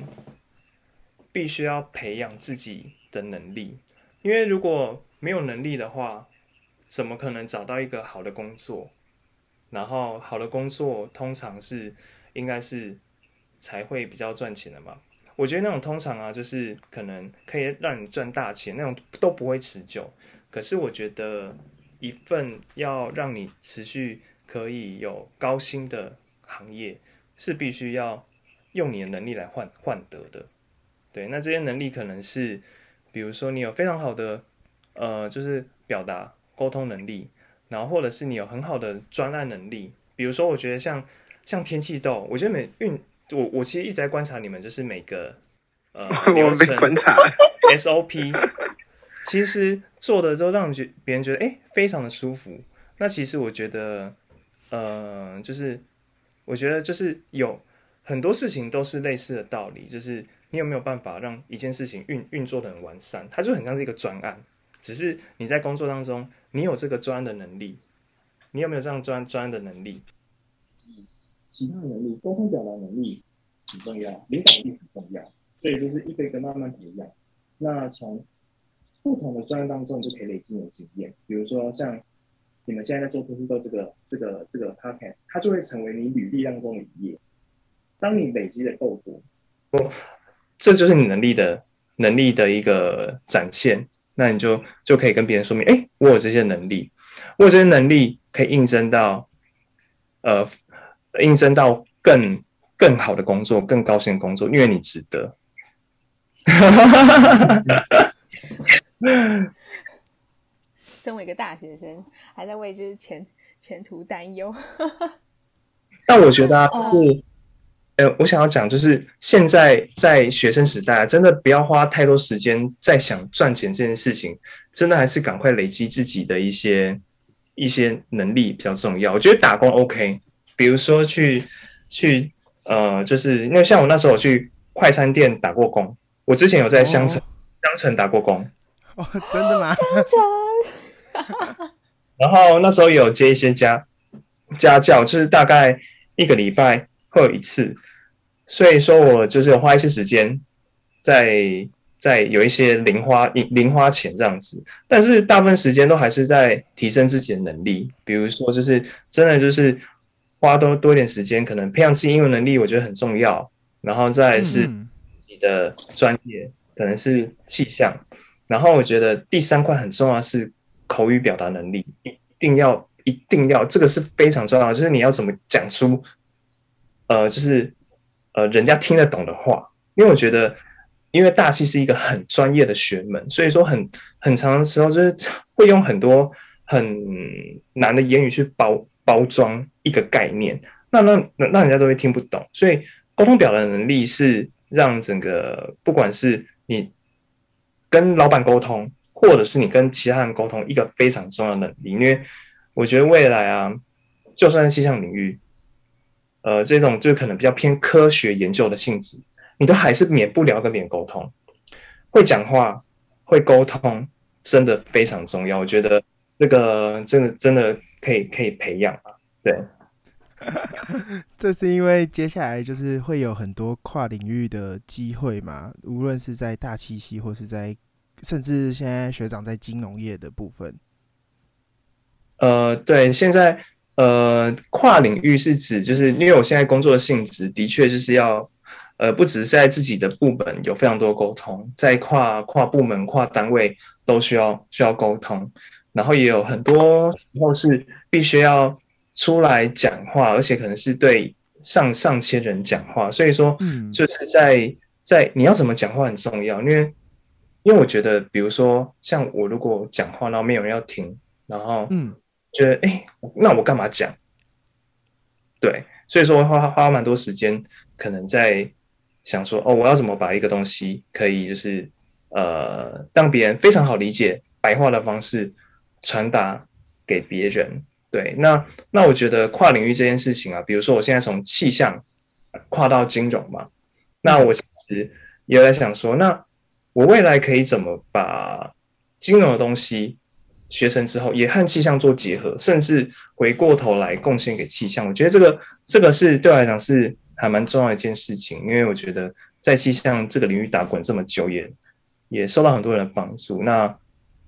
必须要培养自己的能力，因为如果没有能力的话，怎么可能找到一个好的工作？然后好的工作通常是应该是才会比较赚钱的嘛。我觉得那种通常啊，就是可能可以让你赚大钱那种都不会持久。可是我觉得一份要让你持续可以有高薪的行业，是必须要用你的能力来换换得的。对，那这些能力可能是，比如说你有非常好的呃，就是表达沟通能力，然后或者是你有很好的专案能力。比如说，我觉得像像天气豆，我觉得每运。我我其实一直在观察你们，就是每个呃 流程 SOP，其实做的时候让人觉别人觉得哎、欸、非常的舒服。那其实我觉得呃就是我觉得就是有很多事情都是类似的道理，就是你有没有办法让一件事情运运作的很完善，它就很像是一个专案，只是你在工作当中你有这个专的能力，你有没有这样专专的能力？其他能力，沟通表达能力很重要，领导力很重要，所以就是一个一个慢慢培养。那从不同的专业当中，就可以累积你的经验。比如说像你们现在在做 TOKIDO 这个这个这个 podcast，它就会成为你履历当中的一页。当你累积的够多，哦，这就是你能力的能力的一个展现。那你就就可以跟别人说明，哎，我有这些能力，我有这些能力可以应征到，呃。应征到更更好的工作，更高薪的工作，因为你值得。身为一个大学生，还在为就是前前途担忧。但我觉得、啊，就是，呃，我想要讲，就是现在在学生时代，真的不要花太多时间在想赚钱这件事情，真的还是赶快累积自己的一些一些能力比较重要。我觉得打工 OK。比如说去去呃，就是因为像我那时候我去快餐店打过工，我之前有在香城香城打过工。哦，真的吗？香城。然后那时候有接一些家家教，就是大概一个礼拜会有一次，所以说我就是花一些时间在在有一些零花零零花钱这样子，但是大部分时间都还是在提升自己的能力，比如说就是真的就是。花多多一点时间，可能培养自己英文能力，我觉得很重要。然后再是你的专业，可能是气象。然后我觉得第三块很重要是口语表达能力，一定要一定要，这个是非常重要，就是你要怎么讲出，呃，就是呃人家听得懂的话。因为我觉得，因为大气是一个很专业的学门，所以说很很长的时候就是会用很多很难的言语去包。包装一个概念，那那那那人家都会听不懂，所以沟通表达能力是让整个不管是你跟老板沟通，或者是你跟其他人沟通，一个非常重要的能力。因为我觉得未来啊，就算是气象领域，呃，这种就可能比较偏科学研究的性质，你都还是免不了跟别人沟通，会讲话、会沟通，真的非常重要。我觉得。这个真的真的可以可以培养啊，对。这是因为接下来就是会有很多跨领域的机会嘛，无论是在大气系，或是在甚至现在学长在金融业的部分。呃，对，现在呃跨领域是指就是因为我现在工作的性质的确就是要呃不只是在自己的部门有非常多沟通，在跨跨部门跨单位都需要需要沟通。然后也有很多时候是必须要出来讲话，而且可能是对上上千人讲话，所以说，就是在在你要怎么讲话很重要，因为因为我觉得，比如说像我如果讲话，然后没有人要听，然后嗯，觉得哎，那我干嘛讲？对，所以说花花蛮多时间，可能在想说，哦，我要怎么把一个东西可以就是呃，让别人非常好理解，白话的方式。传达给别人，对，那那我觉得跨领域这件事情啊，比如说我现在从气象跨到金融嘛，那我其实也在想说，那我未来可以怎么把金融的东西学成之后，也和气象做结合，甚至回过头来贡献给气象。我觉得这个这个是对我来讲是还蛮重要一件事情，因为我觉得在气象这个领域打滚这么久，也也受到很多人的帮助。那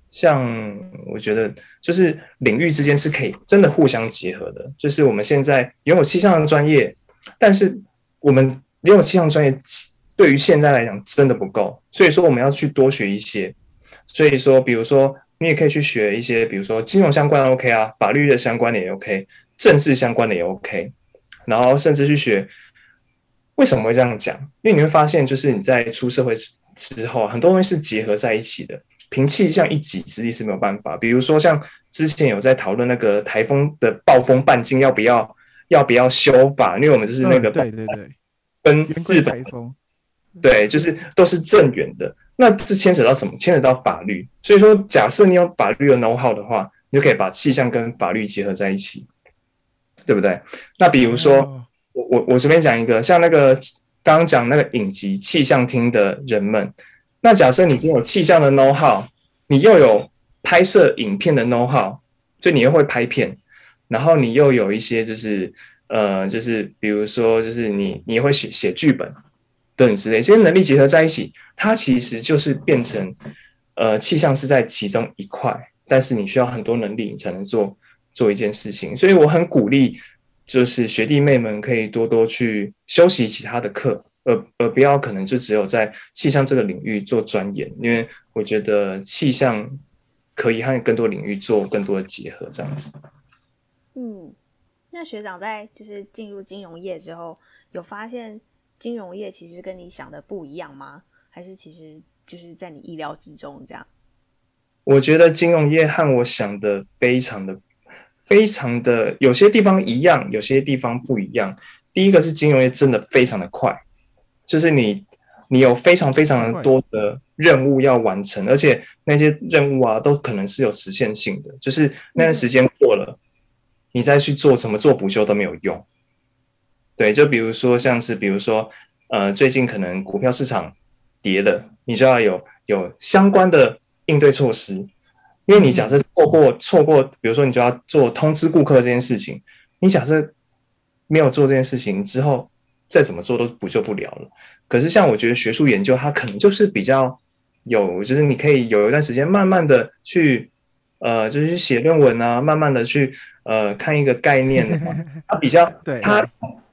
像我觉得，就是领域之间是可以真的互相结合的。就是我们现在拥有气象的专业，但是我们拥有气象专业对于现在来讲真的不够，所以说我们要去多学一些。所以说，比如说你也可以去学一些，比如说金融相关的 OK 啊，法律的相关的也 OK，政治相关的也 OK，然后甚至去学。为什么会这样讲？因为你会发现，就是你在出社会之后，很多东西是结合在一起的。凭气象一己之力是没有办法。比如说，像之前有在讨论那个台风的暴风半径要不要要不要修法，因为我们就是那个、嗯、对对对，跟日本台风对，就是都是正远的。那这牵扯到什么？牵扯到法律。所以说，假设你有法律的 know how 的话，你就可以把气象跟法律结合在一起，对不对？那比如说。哦我我我随便讲一个，像那个刚刚讲那个影集气象厅的人们，那假设你已经有气象的 know how，你又有拍摄影片的 know how，就你又会拍片，然后你又有一些就是呃就是比如说就是你你会写写剧本等之类，这些能力结合在一起，它其实就是变成呃气象是在其中一块，但是你需要很多能力你才能做做一件事情，所以我很鼓励。就是学弟妹们可以多多去修习其他的课，而而不要可能就只有在气象这个领域做钻研，因为我觉得气象可以和更多领域做更多的结合，这样子。嗯，那学长在就是进入金融业之后，有发现金融业其实跟你想的不一样吗？还是其实就是在你意料之中这样？我觉得金融业和我想的非常的。非常的有些地方一样，有些地方不一样。第一个是金融业真的非常的快，就是你你有非常非常的多的任务要完成，而且那些任务啊都可能是有实现性的，就是那段时间过了，你再去做什么做补救都没有用。对，就比如说像是比如说呃最近可能股票市场跌了，你就要有有相关的应对措施。因为你假设错过错过，比如说你就要做通知顾客这件事情，你假设没有做这件事情之后，再怎么做都补救不了了。可是像我觉得学术研究，它可能就是比较有，就是你可以有一段时间慢慢的去，呃，就是写论文啊，慢慢的去呃看一个概念的话，它比较对它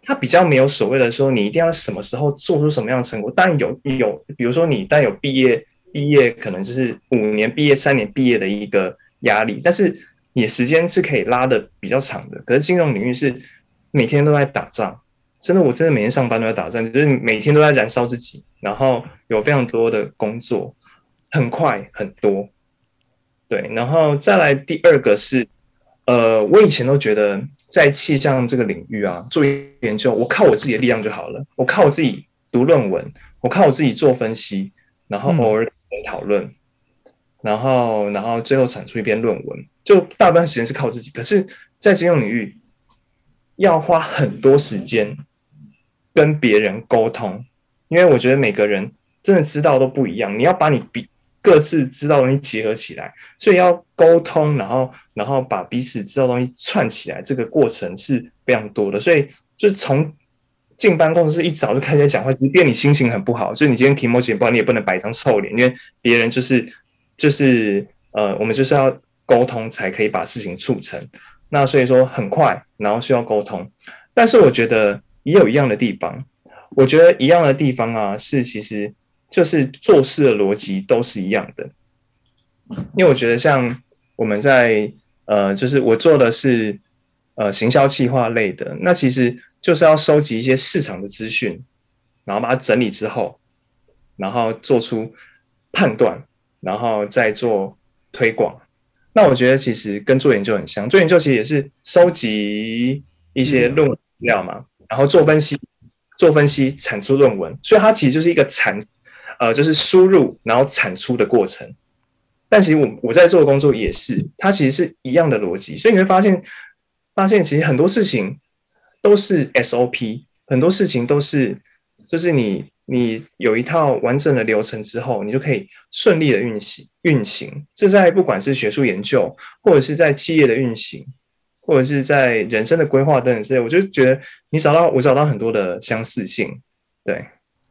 它比较没有所谓的说你一定要什么时候做出什么样的成果，但有有，比如说你但有毕业。毕业可能就是五年毕业、三年毕业的一个压力，但是你时间是可以拉的比较长的。可是金融领域是每天都在打仗，真的，我真的每天上班都在打仗，就是每天都在燃烧自己，然后有非常多的工作，很快很多。对，然后再来第二个是，呃，我以前都觉得在气象这个领域啊，做研究，我靠我自己的力量就好了，我靠我自己读论文，我靠我自己做分析，然后偶尔。讨论，然后，然后最后产出一篇论文，就大部分时间是靠自己。可是，在金融领域，要花很多时间跟别人沟通，因为我觉得每个人真的知道都不一样，你要把你比各自知道东西结合起来，所以要沟通，然后，然后把彼此知道东西串起来，这个过程是非常多的。所以，就从进办公室一早就开始讲话，即便你心情很不好，就你今天提莫写不好，你也不能摆一张臭脸，因为别人就是就是呃，我们就是要沟通才可以把事情促成。那所以说很快，然后需要沟通，但是我觉得也有一样的地方。我觉得一样的地方啊，是其实就是做事的逻辑都是一样的。因为我觉得像我们在呃，就是我做的是呃行销企划类的，那其实。就是要收集一些市场的资讯，然后把它整理之后，然后做出判断，然后再做推广。那我觉得其实跟做研究很像，做研究其实也是收集一些论文资料嘛，然后做分析，做分析产出论文。所以它其实就是一个产，呃，就是输入然后产出的过程。但其实我我在做的工作也是，它其实是一样的逻辑。所以你会发现，发现其实很多事情。都是 SOP，很多事情都是，就是你你有一套完整的流程之后，你就可以顺利的运行运行。这在不管是学术研究，或者是在企业的运行，或者是在人生的规划等等之类，我就觉得你找到我找到很多的相似性。对，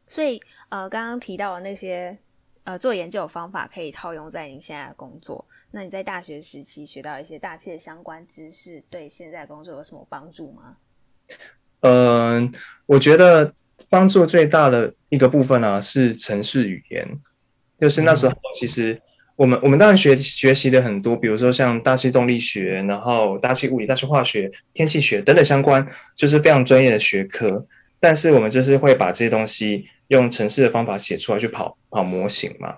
所以呃，刚刚提到的那些呃做研究的方法，可以套用在你现在的工作。那你在大学时期学到一些大气的相关知识，对现在工作有什么帮助吗？嗯，我觉得帮助最大的一个部分呢、是城市语言。就是那时候，其实我们我们当然学学习的很多，比如说像大气动力学，然后大气物理、大气化学、天气学等等相关，就是非常专业的学科。但是我们就是会把这些东西用程式的方法写出来去跑跑模型嘛。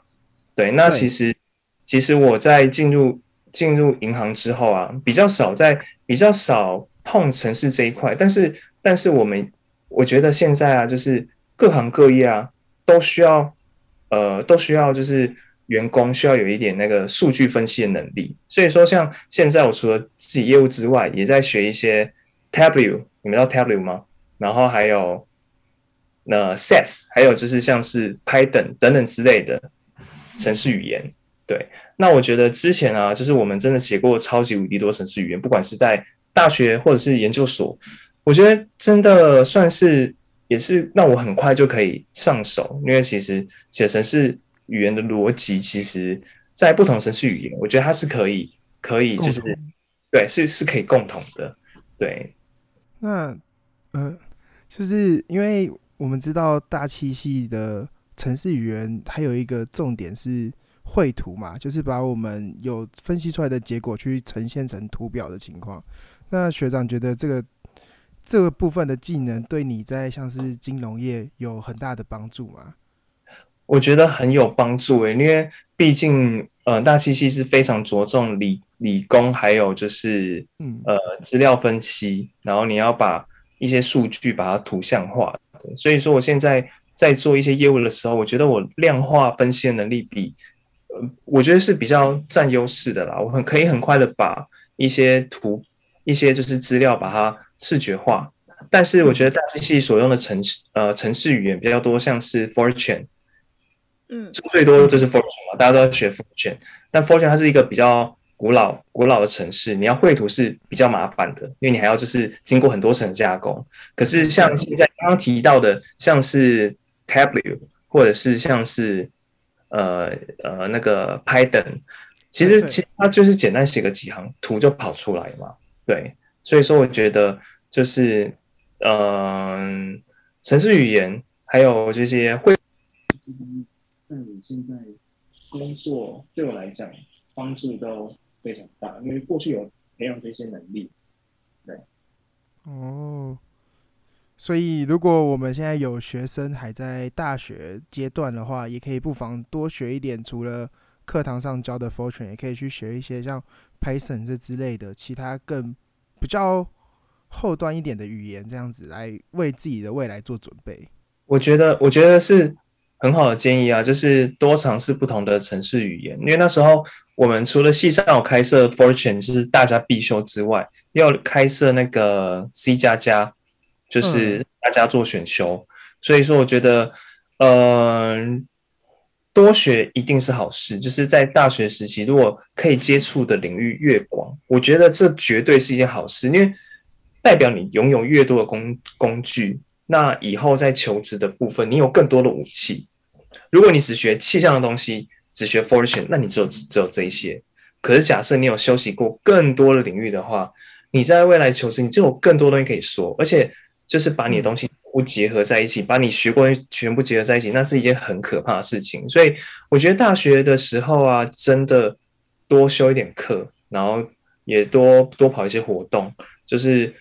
对，那其实其实我在进入进入银行之后啊，比较少在比较少碰程式这一块，但是但是我们我觉得现在啊，就是各行各业啊都需要。呃，都需要就是员工需要有一点那个数据分析的能力，所以说像现在我除了自己业务之外，也在学一些 Tableau，你们知道 Tableau 吗？然后还有那 SAS，还有就是像是 Python 等等之类的程式语言。对，那我觉得之前啊，就是我们真的写过超级无敌多程式语言，不管是在大学或者是研究所，我觉得真的算是。也是让我很快就可以上手，因为其实写程式语言的逻辑，其实在不同程式语言，我觉得它是可以，可以就是，对，是是可以共同的，对。那，呃，就是因为我们知道大气系的城市语言，还有一个重点是绘图嘛，就是把我们有分析出来的结果去呈现成图表的情况。那学长觉得这个。这个部分的技能对你在像是金融业有很大的帮助吗？我觉得很有帮助诶，因为毕竟呃，大气系是非常着重理理工，还有就是嗯呃资料分析，然后你要把一些数据把它图像化。所以说，我现在在做一些业务的时候，我觉得我量化分析的能力比呃，我觉得是比较占优势的啦。我很可以很快的把一些图、一些就是资料把它。视觉化，但是我觉得大机器所用的程式呃程式语言比较多，像是 Fortune，嗯，最多就是 Fortran 嘛，大家都要学 Fortune 但 Fortune 它是一个比较古老古老的城市，你要绘图是比较麻烦的，因为你还要就是经过很多层加工。可是像现在刚刚提到的，像是 Tableau 或者是像是呃呃那个 Python，其实其实它就是简单写个几行图就跑出来嘛，对。所以说，我觉得就是，嗯、呃，程式语言还有这些绘，在我现在工作对我来讲帮助都非常大，因为过去有培养这些能力。对，哦，所以如果我们现在有学生还在大学阶段的话，也可以不妨多学一点，除了课堂上教的 Fortran，也可以去学一些像 Python 这之类的其他更。比较后端一点的语言，这样子来为自己的未来做准备。我觉得，我觉得是很好的建议啊，就是多尝试不同的城市语言。因为那时候我们除了系上有开设 Fortune 就是大家必修之外，要开设那个 C 加加，就是大家做选修。嗯、所以说，我觉得，嗯、呃。多学一定是好事，就是在大学时期，如果可以接触的领域越广，我觉得这绝对是一件好事，因为代表你拥有越多的工工具，那以后在求职的部分，你有更多的武器。如果你只学气象的东西，只学 fortune，那你只有只有这一些。可是假设你有修习过更多的领域的话，你在未来求职，你就有更多东西可以说，而且就是把你的东西。不结合在一起，把你学过的全部结合在一起，那是一件很可怕的事情。所以我觉得大学的时候啊，真的多修一点课，然后也多多跑一些活动。就是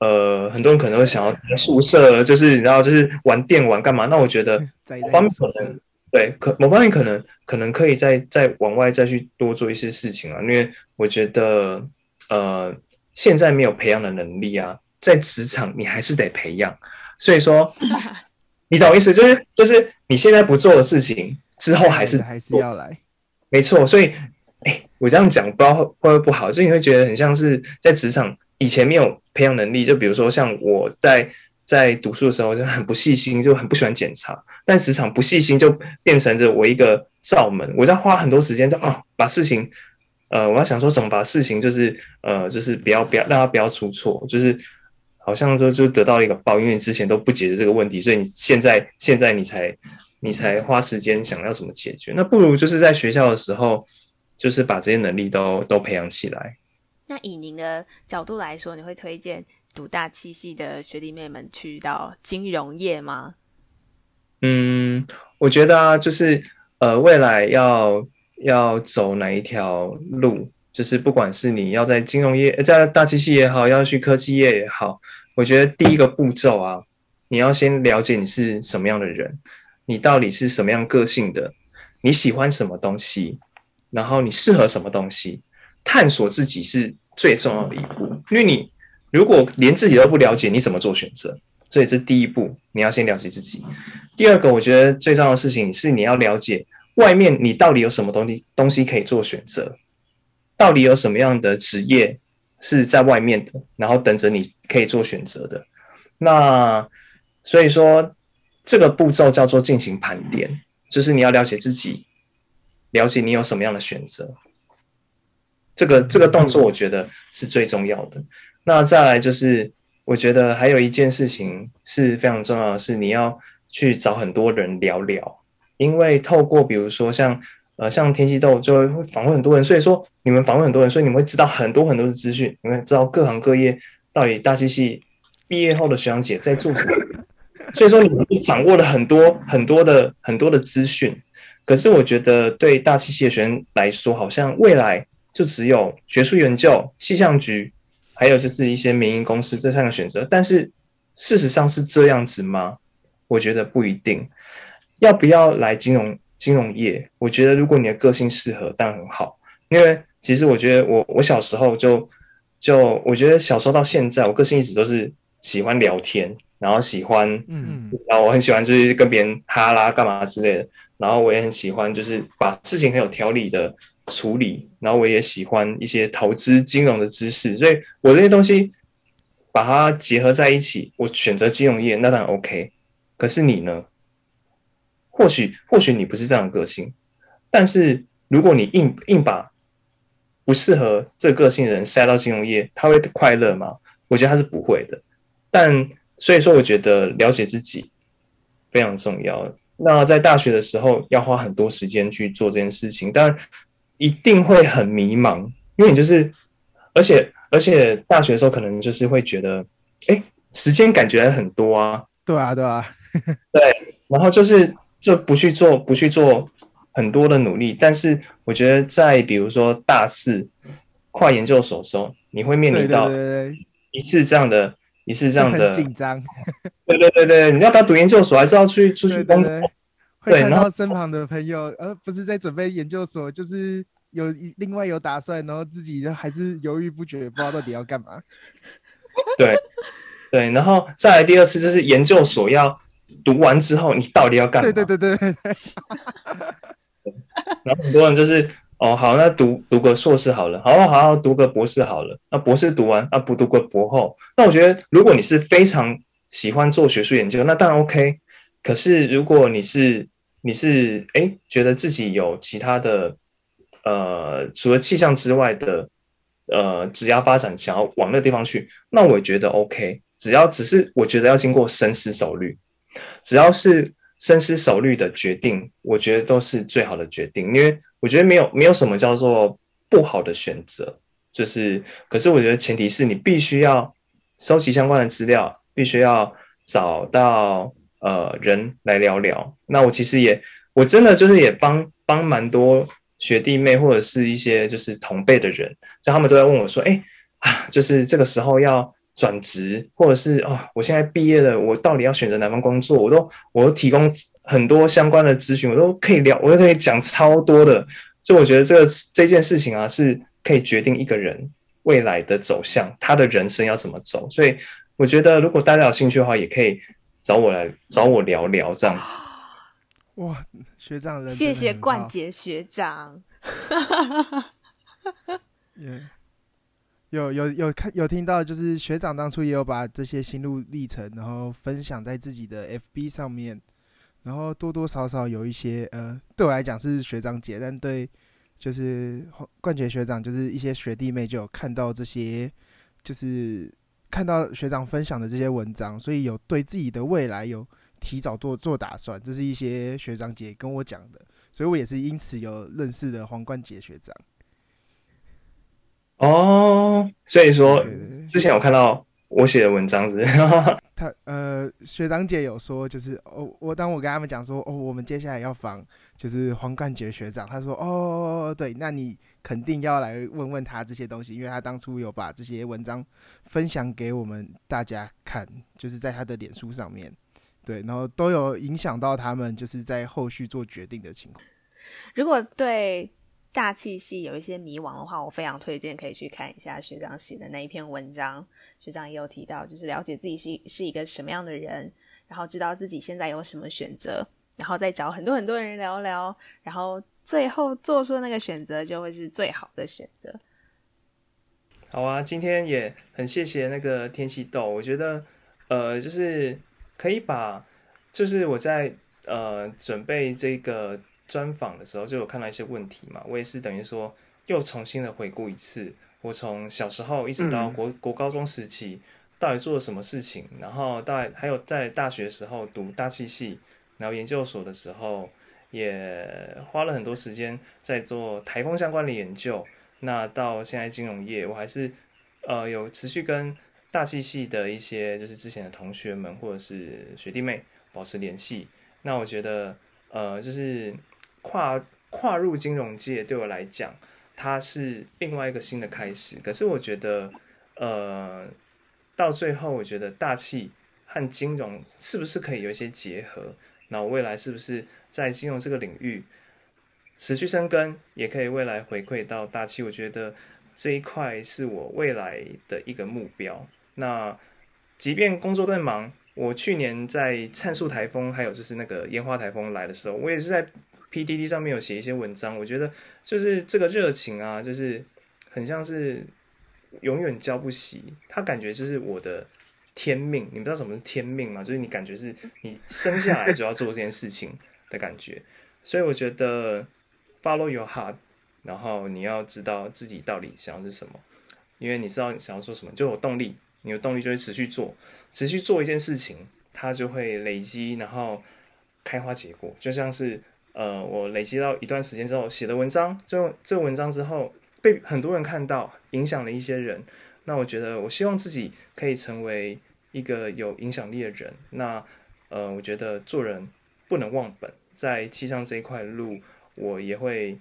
呃，很多人可能会想要在宿舍，就是你知道，就是玩电玩干嘛？那我觉得 方面可能对，可某方面可能可能可以再再往外再去多做一些事情啊。因为我觉得呃，现在没有培养的能力啊，在职场你还是得培养。所以说，你懂意思，就是就是你现在不做的事情，之后还是还是要来，没错。所以，哎、欸，我这样讲不知道会不会不好，所以你会觉得很像是在职场以前没有培养能力，就比如说像我在在读书的时候就很不细心，就很不喜欢检查，但职场不细心就变成着我一个罩门，我要花很多时间在哦把事情，呃，我要想说怎么把事情就是呃就是不要不要让它不要出错，就是。好像就就得到一个报，因为你之前都不解决这个问题，所以你现在现在你才你才花时间想要怎么解决。那不如就是在学校的时候，就是把这些能力都都培养起来。那以您的角度来说，你会推荐读大七系的学弟妹们去到金融业吗？嗯，我觉得啊，就是呃，未来要要走哪一条路，就是不管是你要在金融业、在大七系也好，要去科技业也好，我觉得第一个步骤啊，你要先了解你是什么样的人，你到底是什么样个性的，你喜欢什么东西，然后你适合什么东西，探索自己是最重要的一步，因为你如果连自己都不了解，你怎么做选择？所以这第一步，你要先了解自己。第二个，我觉得最重要的事情是你要了解外面你到底有什么东西东西可以做选择，到底有什么样的职业是在外面的，然后等着你可以做选择的。那所以说，这个步骤叫做进行盘点，就是你要了解自己，了解你有什么样的选择。这个这个动作我觉得是最重要的。那再来就是。我觉得还有一件事情是非常重要的，是你要去找很多人聊聊，因为透过比如说像呃像天气豆就会访问很多人，所以说你们访问很多人，所以你们会知道很多很多的资讯，你们知道各行各业到底大机系毕业后的学长姐在做什么，所以说你们掌握了很多很多的很多的资讯。可是我觉得对大机系的学生来说，好像未来就只有学术研究、气象局。还有就是一些民营公司这三个选择，但是事实上是这样子吗？我觉得不一定。要不要来金融金融业？我觉得如果你的个性适合，当然很好。因为其实我觉得我我小时候就就我觉得小时候到现在，我个性一直都是喜欢聊天，然后喜欢嗯，然后我很喜欢就是跟别人哈拉干嘛之类的，然后我也很喜欢就是把事情很有条理的。处理，然后我也喜欢一些投资金融的知识，所以我这些东西把它结合在一起，我选择金融业那当然 OK。可是你呢？或许或许你不是这样的个性，但是如果你硬硬把不适合这个个性的人塞到金融业，他会快乐吗？我觉得他是不会的。但所以说，我觉得了解自己非常重要。那在大学的时候要花很多时间去做这件事情，但一定会很迷茫，因为你就是，而且而且大学的时候可能就是会觉得，哎，时间感觉很多啊，对啊对啊，对，然后就是就不去做不去做很多的努力，但是我觉得在比如说大四跨研究所的时候，你会面临到一次这样的一次这样的紧张，对对对对，你要不要读研究所，还是要去出去工作？会看到身旁的朋友，而不是在准备研究所，就是有另外有打算，然后自己还是犹豫不决，不知道到底要干嘛。对对，然后再来第二次，就是研究所要读完之后，你到底要干嘛？对对对对对。然后很多人就是哦，好，那读读个硕士好了，好好好，读个博士好了。那博士读完，那不读个博后？那我觉得，如果你是非常喜欢做学术研究，那当然 OK。可是如果你是你是哎，觉得自己有其他的呃，除了气象之外的呃职业发展，想要往那个地方去，那我觉得 OK。只要只是我觉得要经过深思熟虑，只要是深思熟虑的决定，我觉得都是最好的决定。因为我觉得没有没有什么叫做不好的选择，就是可是我觉得前提是你必须要收集相关的资料，必须要找到。呃，人来聊聊。那我其实也，我真的就是也帮帮蛮多学弟妹或者是一些就是同辈的人，就他们都在问我说，哎、啊，就是这个时候要转职，或者是哦，我现在毕业了，我到底要选择哪份工作？我都我都提供很多相关的咨询，我都可以聊，我都可以讲超多的。所以我觉得这个这件事情啊，是可以决定一个人未来的走向，他的人生要怎么走。所以我觉得，如果大家有兴趣的话，也可以。找我来找我聊聊这样子，哇，学长人，谢谢冠杰学长。yeah, 有有有看有听到，就是学长当初也有把这些心路历程，然后分享在自己的 FB 上面，然后多多少少有一些呃，对我来讲是学长姐，但对就是冠杰学长，就是一些学弟妹就有看到这些，就是。看到学长分享的这些文章，所以有对自己的未来有提早做做打算，这是一些学长姐跟我讲的，所以我也是因此有认识的黄冠杰学长。哦，所以说之前有看到我写的文章是，是？他呃，学长姐有说，就是哦，我当我跟他们讲说，哦，我们接下来要访就是黄冠杰学长，他说，哦，对，那你肯定要来问问他这些东西，因为他当初有把这些文章分享给我们大家看，就是在他的脸书上面，对，然后都有影响到他们，就是在后续做决定的情况。如果对。大气系有一些迷惘的话，我非常推荐可以去看一下学长写的那一篇文章。学长也有提到，就是了解自己是是一个什么样的人，然后知道自己现在有什么选择，然后再找很多很多人聊聊，然后最后做出那个选择就会是最好的选择。好啊，今天也很谢谢那个天气豆，我觉得呃，就是可以把，就是我在呃准备这个。专访的时候就有看到一些问题嘛，我也是等于说又重新的回顾一次，我从小时候一直到国、嗯、国高中时期到底做了什么事情，然后到还有在大学时候读大气系，然后研究所的时候也花了很多时间在做台风相关的研究，那到现在金融业，我还是呃有持续跟大气系的一些就是之前的同学们或者是学弟妹保持联系，那我觉得呃就是。跨跨入金融界对我来讲，它是另外一个新的开始。可是我觉得，呃，到最后，我觉得大气和金融是不是可以有一些结合？那我未来是不是在金融这个领域持续深耕，也可以未来回馈到大气？我觉得这一块是我未来的一个目标。那即便工作再忙，我去年在灿树台风还有就是那个烟花台风来的时候，我也是在。PDD 上面有写一些文章，我觉得就是这个热情啊，就是很像是永远浇不熄。他感觉就是我的天命，你不知道什么是天命吗？就是你感觉是你生下来就要做这件事情的感觉。所以我觉得 follow your heart，然后你要知道自己到底想要是什么，因为你知道你想要做什么，就有动力，你有动力就会持续做，持续做一件事情，它就会累积，然后开花结果，就像是。呃，我累积到一段时间之后写的文章，就这文章之后被很多人看到，影响了一些人。那我觉得，我希望自己可以成为一个有影响力的人。那呃，我觉得做人不能忘本，在气象这一块路，我也会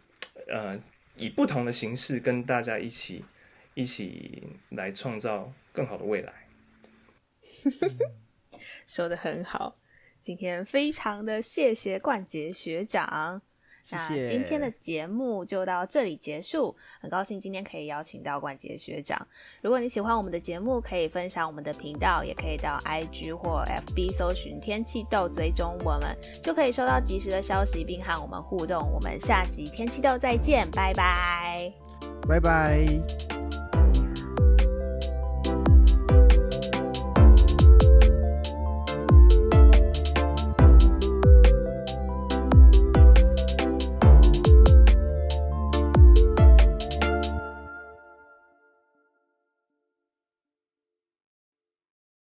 呃以不同的形式跟大家一起一起来创造更好的未来。说得很好。今天非常的谢谢冠杰学长，谢谢。那今天的节目就到这里结束。很高兴今天可以邀请到冠杰学长。如果你喜欢我们的节目，可以分享我们的频道，也可以到 IG 或 FB 搜寻天气豆追踪我们，就可以收到及时的消息，并和我们互动。我们下集天气豆再见，拜拜，拜拜。